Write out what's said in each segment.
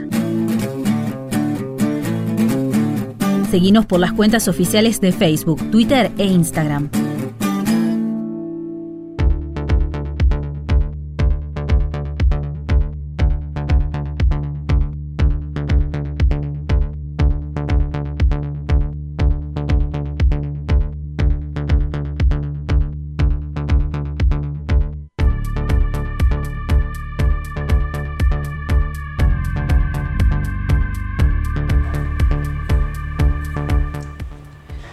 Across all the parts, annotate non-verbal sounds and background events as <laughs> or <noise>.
Diputados. Seguinos por las cuentas oficiales de Facebook, Twitter e Instagram.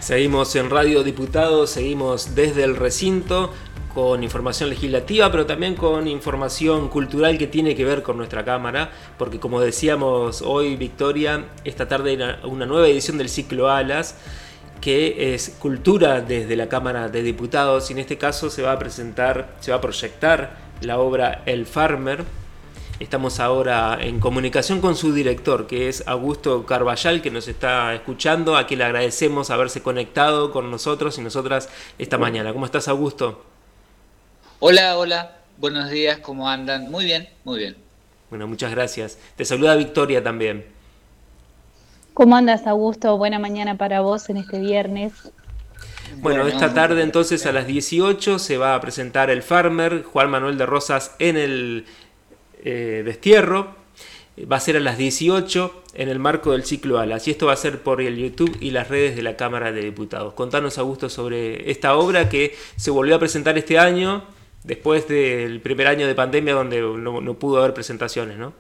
Seguimos en Radio Diputados, seguimos desde el recinto con información legislativa, pero también con información cultural que tiene que ver con nuestra Cámara, porque como decíamos hoy, Victoria, esta tarde hay una nueva edición del ciclo Alas, que es cultura desde la Cámara de Diputados, y en este caso se va a presentar, se va a proyectar la obra El Farmer, Estamos ahora en comunicación con su director, que es Augusto Carballal, que nos está escuchando, a quien le agradecemos haberse conectado con nosotros y nosotras esta mañana. ¿Cómo estás, Augusto? Hola, hola, buenos días, ¿cómo andan? Muy bien, muy bien. Bueno, muchas gracias. Te saluda Victoria también. ¿Cómo andas, Augusto? Buena mañana para vos en este viernes. Bueno, esta tarde entonces a las 18 se va a presentar el Farmer, Juan Manuel de Rosas en el eh, destierro. Va a ser a las 18 en el marco del ciclo Alas. Y esto va a ser por el YouTube y las redes de la Cámara de Diputados. Contanos, Augusto, sobre esta obra que se volvió a presentar este año, después del primer año de pandemia donde no, no pudo haber presentaciones, ¿no?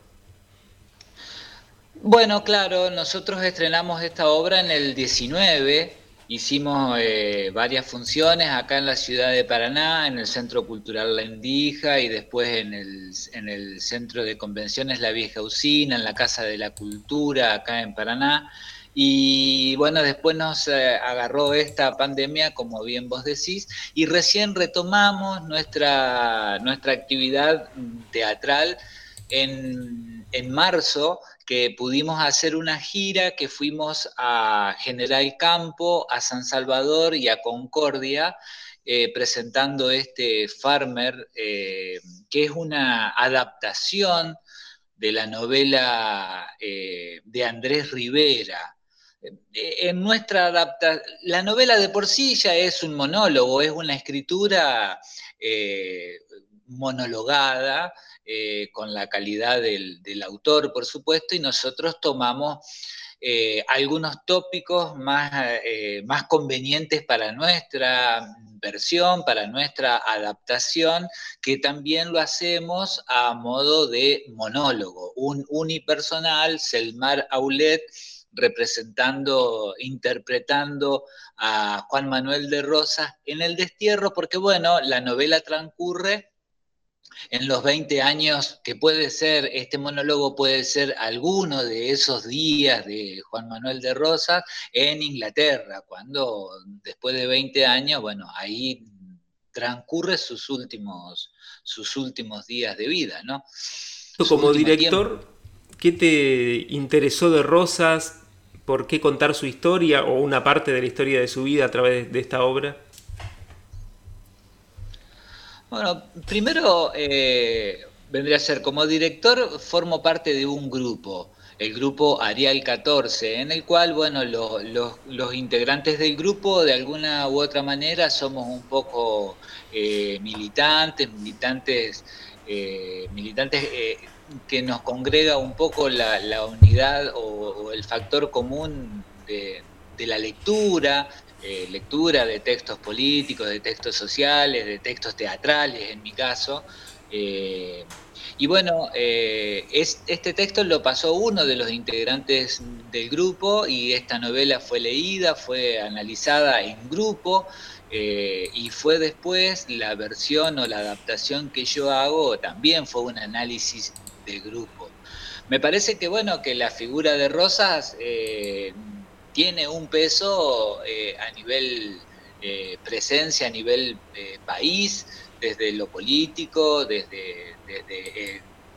Bueno, claro, nosotros estrenamos esta obra en el 19 Hicimos eh, varias funciones acá en la ciudad de Paraná, en el Centro Cultural La Indija y después en el, en el Centro de Convenciones La Vieja Usina, en la Casa de la Cultura acá en Paraná. Y bueno, después nos eh, agarró esta pandemia, como bien vos decís, y recién retomamos nuestra, nuestra actividad teatral en, en marzo que pudimos hacer una gira que fuimos a General Campo, a San Salvador y a Concordia, eh, presentando este Farmer, eh, que es una adaptación de la novela eh, de Andrés Rivera. En nuestra adaptación, la novela de por sí ya es un monólogo, es una escritura monologada, eh, con la calidad del, autor, por supuesto, y nosotros tomamos eh, algunos tópicos más, eh, más convenientes para nuestra versión, para nuestra adaptación, que también lo hacemos a modo de monólogo, un unipersonal, Selmar Aulet, representando, interpretando a Juan Manuel de Rosas en el destierro, porque bueno, la novela transcurre en los 20 años, que puede ser, este monólogo puede ser alguno de esos días de Juan Manuel de Rosas en Inglaterra, cuando después de 20 años, bueno, ahí transcurre sus últimos, sus últimos días de vida, ¿no? Como director, ¿qué te interesó de Rosas? ¿Por qué contar su historia o una parte de la historia de su vida a través de esta obra? Bueno, primero eh, vendría a ser, como director, formo parte de un grupo, el grupo Arial 14, en el cual, bueno, los, integrantes del grupo, de alguna u otra manera, somos un poco eh, militantes, militantes, eh, militantes que nos congrega un poco la, unidad o, el factor común de, de la lectura, eh, lectura de textos políticos, de textos sociales, de textos teatrales en mi caso. Eh, y bueno, eh, este texto lo pasó uno de los integrantes del grupo y esta novela fue leída, fue analizada en grupo y fue después la versión o la adaptación que yo hago, también fue un análisis del grupo. Me parece que bueno, que la figura de Rosas tiene un peso eh, a nivel eh, presencia, a nivel eh, país, desde lo político, desde,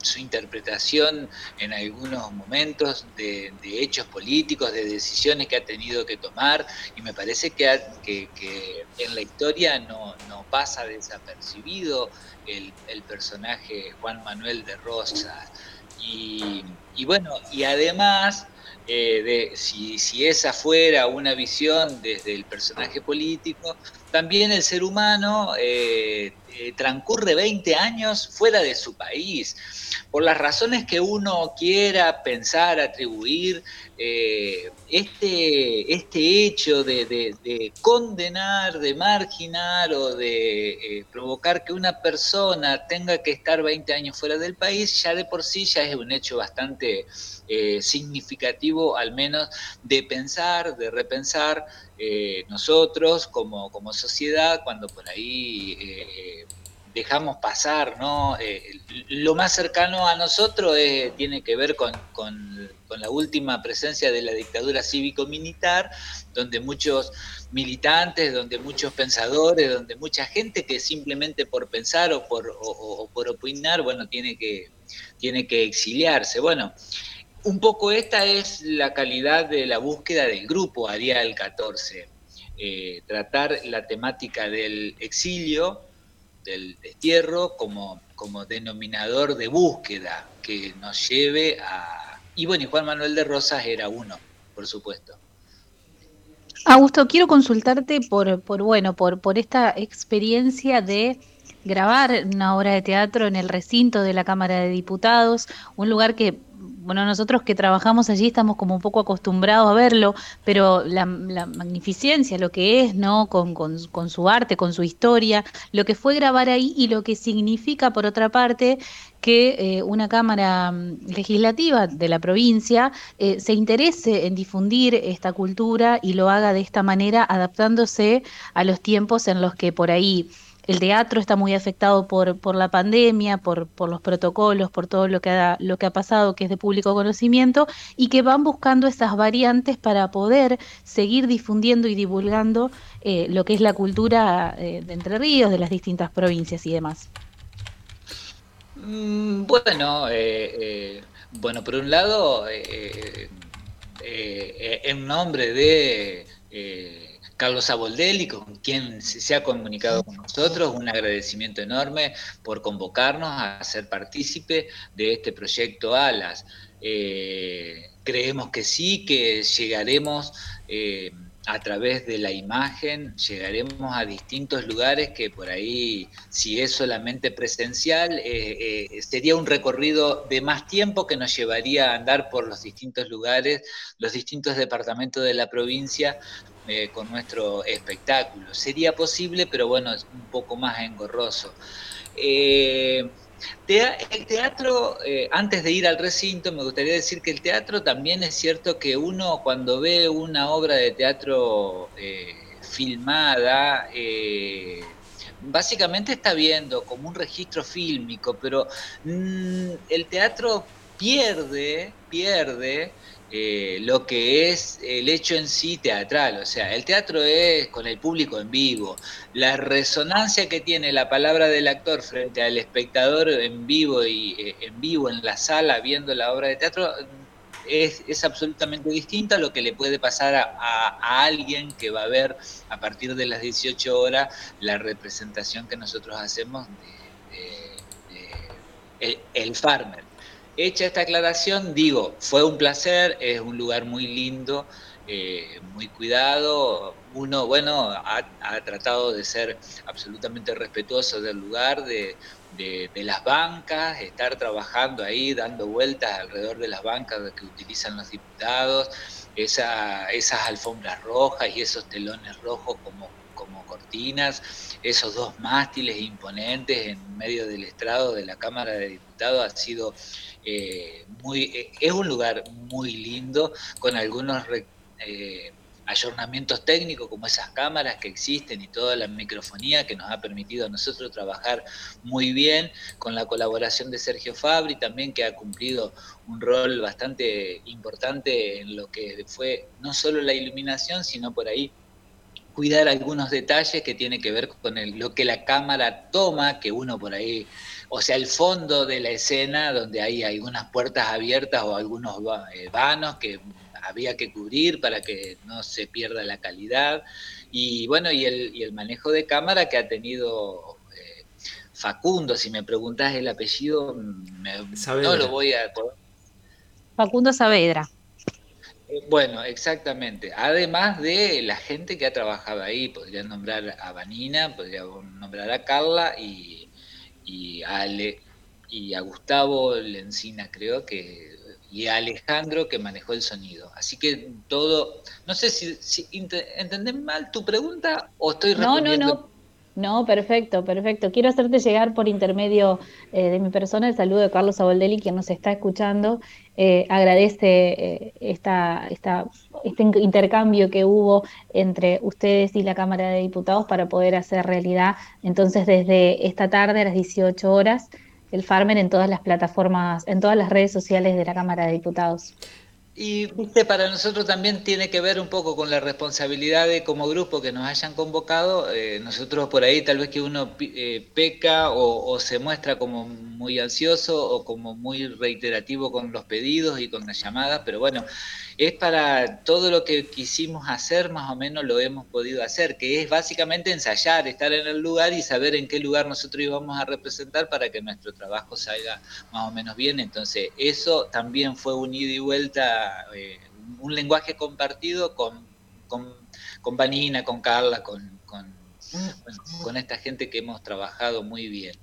su interpretación en algunos momentos de, hechos políticos, de decisiones que ha tenido que tomar, y me parece que, que, en la historia no, pasa desapercibido el, personaje Juan Manuel de Rosas. Y bueno, y además eh, de si, si, esa fuera una visión desde el personaje político, también el ser humano eh, eh, transcurre 20 años fuera de su país. Por las razones que uno quiera pensar, atribuir, este, este hecho de, condenar, de marginar o de provocar que una persona tenga que estar 20 años fuera del país, ya de por sí ya es un hecho bastante eh, significativo al menos de pensar, de repensar eh, nosotros como, como, sociedad cuando por ahí eh, dejamos pasar, ¿no? lo más cercano a nosotros tiene que ver con, con, la última presencia de la dictadura cívico-militar, donde muchos militantes, donde muchos pensadores, donde mucha gente que simplemente por pensar o por, o por opinar, bueno, tiene que, tiene que exiliarse. Bueno, un poco esta es la calidad de la búsqueda del grupo Arial 14. Eh, tratar la temática del exilio, del destierro, como, como denominador de búsqueda que nos lleve a... Y bueno, y Juan Manuel de Rosas era uno, por supuesto. Augusto, quiero consultarte por, por bueno, por, por esta experiencia de grabar una obra de teatro en el recinto de la Cámara de Diputados, un lugar que bueno, nosotros que trabajamos allí estamos como un poco acostumbrados a verlo, pero la, magnificencia, lo que es, ¿no? Con, con, su arte, con su historia, lo que fue grabar ahí y lo que significa, por otra parte, que eh, una Cámara mm, Legislativa de la provincia eh, se interese en difundir esta cultura y lo haga de esta manera, adaptándose a los tiempos en los que por ahí el teatro está muy afectado por, por la pandemia, por, por, los protocolos, por todo lo que, ha, lo que ha pasado, que es de público conocimiento, y que van buscando esas variantes para poder seguir difundiendo y divulgando eh, lo que es la cultura eh, de Entre Ríos, de las distintas provincias y demás. Mm, bueno, eh, bueno, por un lado, en nombre de Carlos Aboldelli, con quien se ha comunicado con nosotros, un agradecimiento enorme por convocarnos a ser partícipe de este proyecto ALAS. Eh, creemos que sí, que llegaremos eh, a través de la imagen, llegaremos a distintos lugares que por ahí, si es solamente presencial, eh, sería un recorrido de más tiempo que nos llevaría a andar por los distintos lugares, los distintos departamentos de la provincia, eh, con nuestro espectáculo. Sería posible, pero bueno, es un poco más engorroso. Eh, el teatro, eh, antes de ir al recinto, me gustaría decir que el teatro también es cierto que uno cuando ve una obra de teatro filmada, básicamente está viendo como un registro fílmico, pero mm, el teatro pierde, pierde eh, lo que es el hecho en sí teatral. O sea, el teatro es con el público en vivo. La resonancia que tiene la palabra del actor frente al espectador en vivo y eh, en vivo en la sala viendo la obra de teatro es, es absolutamente distinta a lo que le puede pasar a, alguien que va a ver a partir de las 18 horas la representación que nosotros hacemos de, el farmer. Hecha esta aclaración, digo, fue un placer, es un lugar muy lindo, eh, muy cuidado. Uno, bueno, ha, tratado de ser absolutamente respetuoso del lugar, de, las bancas, estar trabajando ahí, dando vueltas alrededor de las bancas que utilizan los diputados, esas alfombras rojas y esos telones rojos como, como cortinas, esos dos mástiles imponentes en medio del estrado de la Cámara de Diputados, ha sido eh, muy, eh, es un lugar muy lindo, con algunos eh, ayornamientos técnicos como esas cámaras que existen y toda la microfonía que nos ha permitido a nosotros trabajar muy bien, con la colaboración de Sergio Fabri también que ha cumplido un rol bastante importante en lo que fue no solo la iluminación, sino por ahí cuidar algunos detalles que tiene que ver con lo que la cámara toma, que uno por ahí o sea, el fondo de la escena donde hay algunas puertas abiertas o algunos eh, vanos que había que cubrir para que no se pierda la calidad. Y bueno, y el, manejo de cámara que ha tenido eh, Facundo, si me preguntás el apellido, no lo voy a... Facundo Saavedra. Bueno, exactamente. Además de la gente que ha trabajado ahí, podría nombrar a Vanina, podría nombrar a Carla y, y a Ale y a Gustavo Lencina, creo que y a Alejandro que manejó el sonido. Así que todo, no sé si, si entendés mal tu pregunta o estoy respondiendo. No, no, no. No, perfecto, perfecto. Quiero hacerte llegar por intermedio eh, de mi persona el saludo de Carlos Aboldelli, quien nos está escuchando. Eh, agradece eh, esta, esta, este intercambio que hubo entre ustedes y la Cámara de Diputados para poder hacer realidad. Entonces, desde esta tarde a las 18 horas, el Farmer en todas las plataformas, en todas las redes sociales de la Cámara de Diputados. Y viste, para nosotros también tiene que ver un poco con la responsabilidad de como grupo que nos hayan convocado. Eh, nosotros por ahí tal vez que uno eh, peca o, se muestra como muy ansioso o como muy reiterativo con los pedidos y con las llamadas, pero bueno, es para todo lo que quisimos hacer, más o menos lo hemos podido hacer, que es básicamente ensayar, estar en el lugar y saber en qué lugar nosotros íbamos a representar para que nuestro trabajo salga más o menos bien. Entonces, eso también fue un ida y vuelta, eh, un lenguaje compartido con, con, con Vanina, con Carla, con, con, esta gente que hemos trabajado muy bien.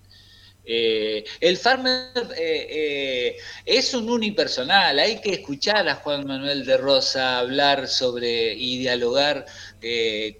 Eh, el farmer eh, es un unipersonal, hay que escuchar a Juan Manuel de Rosa hablar sobre y dialogar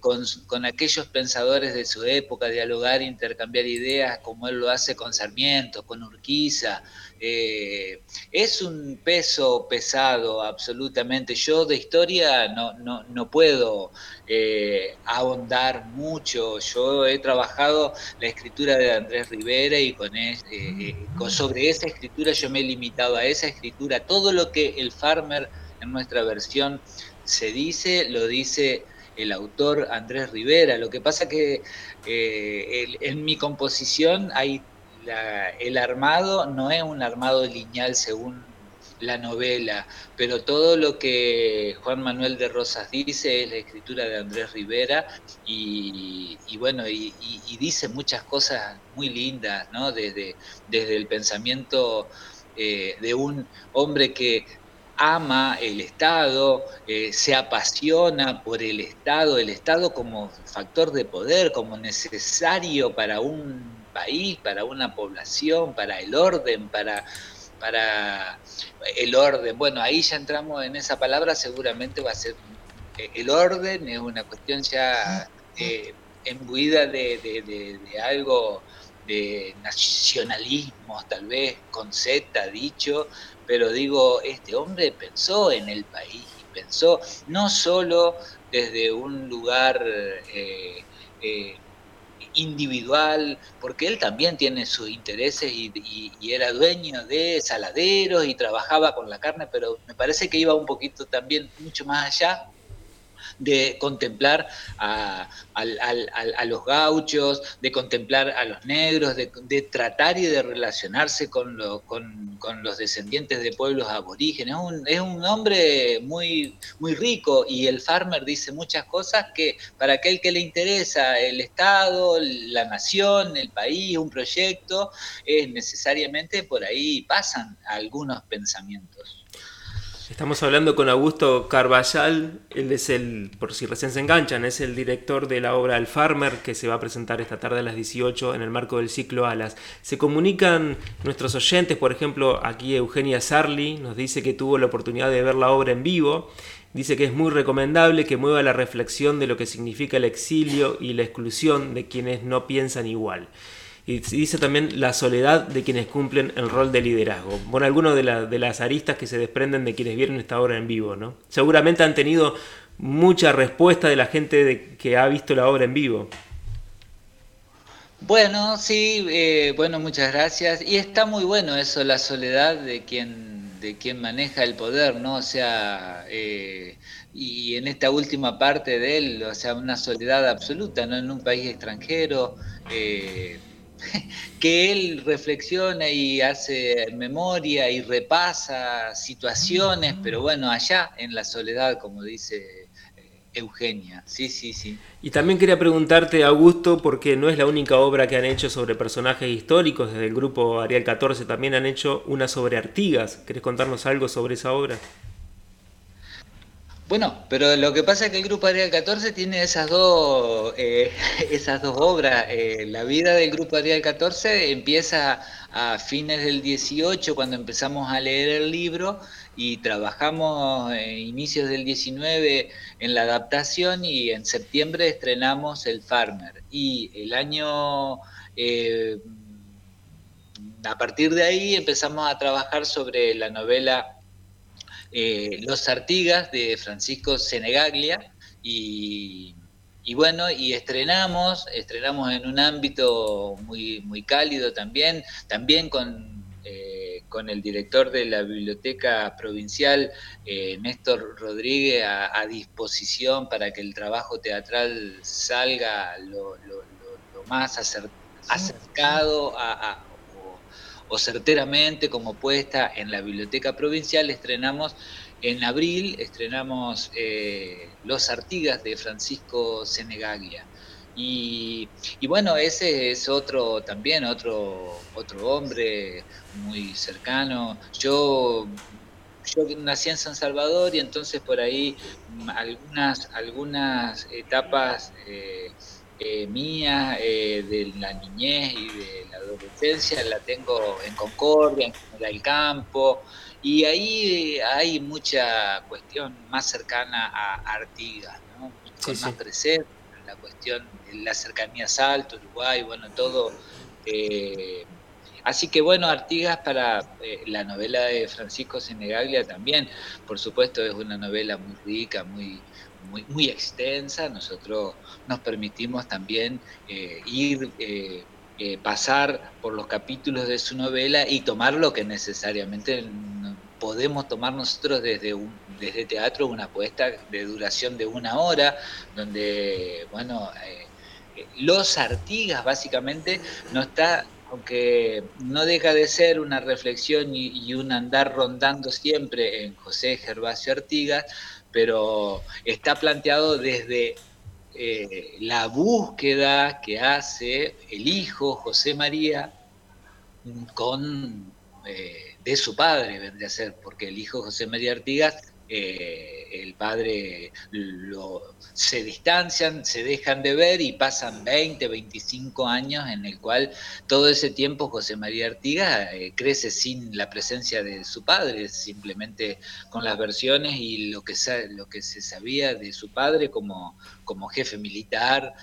con, con, aquellos pensadores de su época, dialogar, intercambiar ideas como él lo hace con Sarmiento, con Urquiza, eh, es un peso pesado, absolutamente. Yo de historia no, no, no puedo eh, ahondar mucho. Yo he trabajado la escritura de Andrés Rivera y con, eh, sobre esa escritura yo me he limitado a esa escritura. Todo lo que el farmer en nuestra versión se dice, lo dice el autor Andrés Rivera. Lo que pasa que en mi composición hay el armado no es un armado lineal según la novela, pero todo lo que Juan Manuel de Rosas dice es la escritura de Andrés Rivera y, bueno, y, dice muchas cosas muy lindas, ¿no? Desde, desde el pensamiento eh, de un hombre que ama el Estado, eh, se apasiona por el Estado, el Estado como factor de poder, como necesario para un país, para una población, para el orden, para, para el orden. Bueno, ahí ya entramos en esa palabra, seguramente va a ser eh, el orden, es una cuestión ya eh, embuida de, algo de nacionalismo, tal vez con Z dicho, pero digo, este hombre pensó en el país y pensó no solo desde un lugar eh, individual, porque él también tiene sus intereses y, era dueño de saladeros y trabajaba con la carne, pero me parece que iba un poquito también mucho más allá de contemplar a, los gauchos, de contemplar a los negros, de, tratar y de relacionarse con, con, los descendientes de pueblos aborígenes. Es un, es un, hombre muy, muy rico y el farmer dice muchas cosas que para aquel que le interesa el Estado, la nación, el país, un proyecto, es necesariamente por ahí pasan algunos pensamientos. Estamos hablando con Augusto Carballal, él es el, por si recién se enganchan, es el director de la obra El Farmer que se va a presentar esta tarde a las 18 en el marco del ciclo Alas. Se comunican nuestros oyentes, por ejemplo, aquí Eugenia Sarli nos dice que tuvo la oportunidad de ver la obra en vivo, dice que es muy recomendable que mueva la reflexión de lo que significa el exilio y la exclusión de quienes no piensan igual. Y dice también la soledad de quienes cumplen el rol de liderazgo. Bueno, algunas de, de las aristas que se desprenden de quienes vieron esta obra en vivo, ¿no? Seguramente han tenido mucha respuesta de la gente de, que ha visto la obra en vivo. Bueno, sí, eh, bueno, muchas gracias. Y está muy bueno eso, la soledad de quien, de quien maneja el poder, ¿no? O sea, eh, y en esta última parte de él, o sea, una soledad absoluta, ¿no? En un país extranjero. Eh, <laughs> que él reflexiona y hace memoria y repasa situaciones, pero bueno, allá en la soledad, como dice eh, Eugenia, sí, sí, sí. Y también quería preguntarte, Augusto, porque no es la única obra que han hecho sobre personajes históricos, desde el grupo Ariel 14 también han hecho una sobre Artigas. ¿Querés contarnos algo sobre esa obra? Bueno, pero lo que pasa es que el Grupo Ariel 14 tiene esas dos, eh, <laughs> esas dos obras. Eh, la vida del Grupo Ariel 14 empieza a fines del 18, cuando empezamos a leer el libro, y trabajamos a inicios del 19 en la adaptación y en septiembre estrenamos El Farmer. Y el año... Eh, a partir de ahí empezamos a trabajar sobre la novela eh, Los Artigas de Francisco Senegaglia y, bueno, y estrenamos, estrenamos en un ámbito muy, muy cálido también, también con, eh, con el director de la Biblioteca Provincial, eh, Néstor Rodríguez, a, disposición para que el trabajo teatral salga lo, más acercado a o certeramente como puesta en la Biblioteca Provincial, estrenamos en abril, estrenamos eh, Los Artigas de Francisco Senegaglia. Y, bueno, ese es otro también, otro, otro hombre muy cercano. Yo, yo nací en San Salvador y entonces por ahí algunas, algunas etapas... Eh, eh, mía, eh, de la niñez y de la adolescencia, la tengo en Concordia, en el Campo, y ahí hay mucha cuestión más cercana a Artigas, ¿no? con más presente, la cuestión de la cercanía a Salto, Uruguay, bueno, todo. Eh, así que bueno, Artigas para la novela de Francisco Senegaglia también, por supuesto, es una novela muy rica, muy, muy, extensa. Nosotros nos permitimos también eh, ir, eh, eh, pasar por los capítulos de su novela y tomar lo que necesariamente podemos tomar nosotros desde, un, desde teatro, una apuesta de duración de una hora, donde, bueno, los Artigas básicamente no está aunque no deja de ser una reflexión y, y, un andar rondando siempre en José Gervasio Artigas, pero está planteado desde eh, la búsqueda que hace el hijo José María con, eh, de su padre, vendría a ser, porque el hijo José María Artigas eh, el padre lo, se distancian, se dejan de ver y pasan 20, 25 años en el cual todo ese tiempo José María Artigas eh, crece sin la presencia de su padre, simplemente con las versiones y lo que, lo que se sabía de su padre como, jefe militar.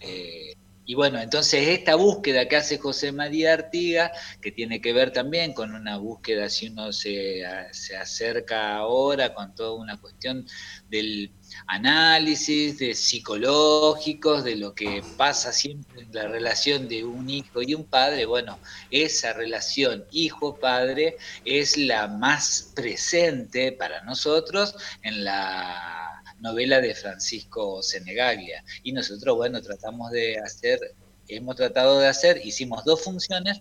Eh, y bueno, entonces esta búsqueda que hace José María Artiga, que tiene que ver también con una búsqueda, si uno se, se acerca ahora con toda una cuestión del análisis, de psicológicos, de lo que pasa siempre en la relación de un hijo y un padre, bueno, esa relación hijo-padre es la más presente para nosotros en la novela de Francisco Senegaglia. Y nosotros, bueno, tratamos de hacer, hemos tratado de hacer, hicimos dos funciones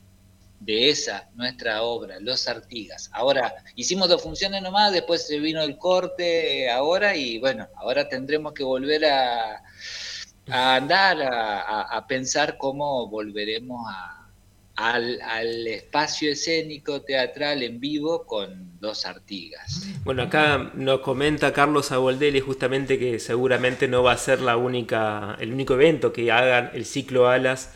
de esa, nuestra obra, Los Artigas. Ahora, hicimos dos funciones nomás, después se vino el corte ahora y bueno, ahora tendremos que volver a, andar, a pensar cómo volveremos a, al, espacio escénico teatral en vivo con dos Artigas. Bueno, acá nos comenta Carlos Aboldelli justamente que seguramente no va a ser la única, el único evento que hagan el ciclo Alas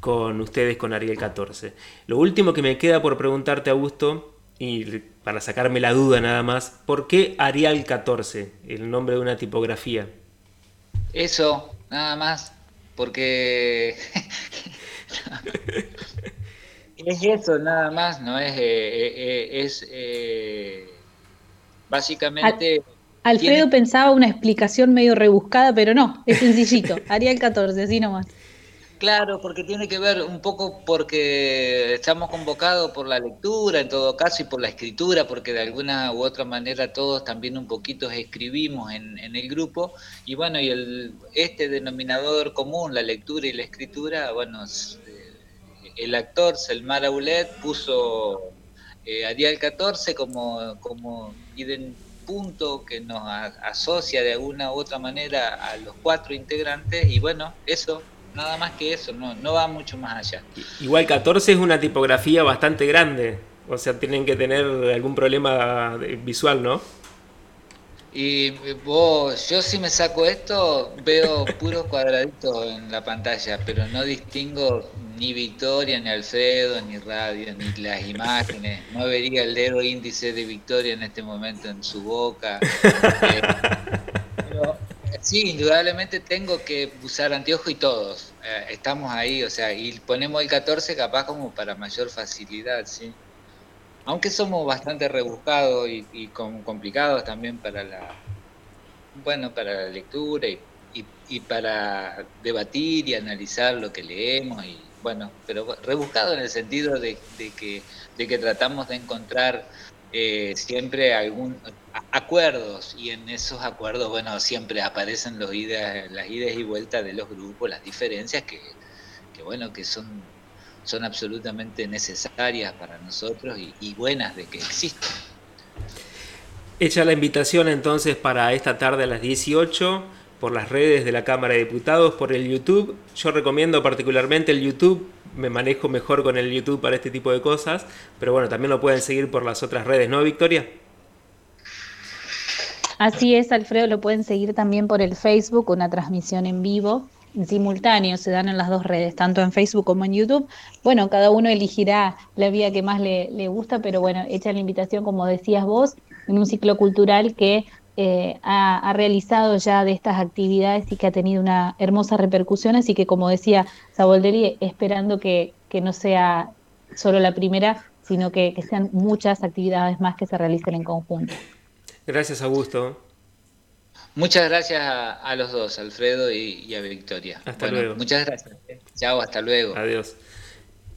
con ustedes con Ariel 14. Lo último que me queda por preguntarte, Augusto, y para sacarme la duda nada más, ¿por qué Arial 14, el nombre de una tipografía? Eso, nada más, porque <laughs> es eso, nada más, no es, eh, eh, eh, es básicamente... Alfredo pensaba una explicación medio rebuscada, pero no, es sencillito. <laughs> Haría el 14, así nomás. Claro, porque tiene que ver un poco porque estamos convocados por la lectura en todo caso y por la escritura, porque de alguna u otra manera todos también un poquito escribimos en, en el grupo y bueno, y el, este denominador común, la lectura y la escritura, bueno, el actor Selmar Aulet puso eh, a Arial 14 como, como punto que nos asocia de alguna u otra manera a los cuatro integrantes y bueno, eso, nada más que eso, no, no va mucho más allá. Igual 14 es una tipografía bastante grande, o sea, tienen que tener algún problema visual, ¿no? Y vos, yo si me saco esto, veo puros cuadraditos en la pantalla, pero no distingo ni Victoria, ni Alfredo, ni Radio, ni las imágenes. No vería el dedo índice de Victoria en este momento en su boca. Eh, pero, sí, indudablemente tengo que usar anteojo y todos. Eh, estamos ahí, o sea, y ponemos el 14 capaz como para mayor facilidad, ¿sí? Aunque somos bastante rebuscados y, complicados también para la bueno para la lectura y, para debatir y analizar lo que leemos y bueno pero rebuscado en el sentido de, que de que tratamos de encontrar eh, siempre algún acuerdos y en esos acuerdos bueno siempre aparecen los ideas, las idas y vueltas de los grupos las diferencias que, que bueno que son son absolutamente necesarias para nosotros y, buenas de que existan. Hecha la invitación entonces para esta tarde a las 18 por las redes de la Cámara de Diputados, por el YouTube. Yo recomiendo particularmente el YouTube, me manejo mejor con el YouTube para este tipo de cosas, pero bueno, también lo pueden seguir por las otras redes, ¿no, Victoria? Así es, Alfredo, lo pueden seguir también por el Facebook, una transmisión en vivo simultáneo, se dan en las dos redes, tanto en Facebook como en YouTube. Bueno, cada uno elegirá la vía que más le, gusta, pero bueno, echa la invitación, como decías vos, en un ciclo cultural que eh, ha, realizado ya de estas actividades y que ha tenido una hermosa repercusión, así que como decía Sabolderi, esperando que, que no sea solo la primera, sino que, que sean muchas actividades más que se realicen en conjunto. Gracias, Augusto. Muchas gracias a, los dos, Alfredo y, a Victoria. Hasta luego. Muchas gracias. Chao, hasta luego. Adiós.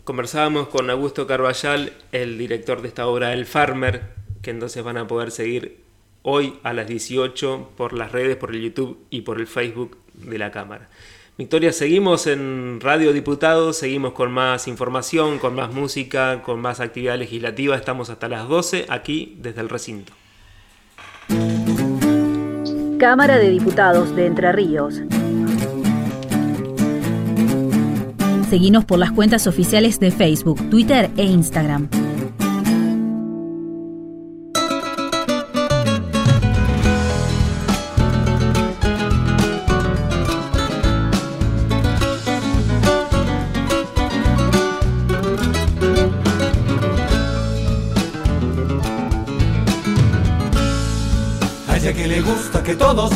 Conversábamos con Augusto Carballal, el director de esta obra El Farmer, que entonces van a poder seguir hoy a las 18 por las redes, por el YouTube y por el Facebook de la Cámara. Victoria, seguimos en Radio Diputados, seguimos con más información, con más música, con más actividad legislativa. Estamos hasta las 12 aquí desde el recinto. Cámara de Diputados de Entre Ríos. Seguimos por las cuentas oficiales de Facebook, Twitter e Instagram.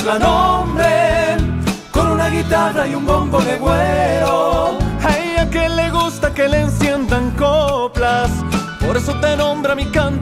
La nombren con una guitarra y un bombo de güero. A ella que le gusta que le enciendan coplas, por eso te nombra mi canto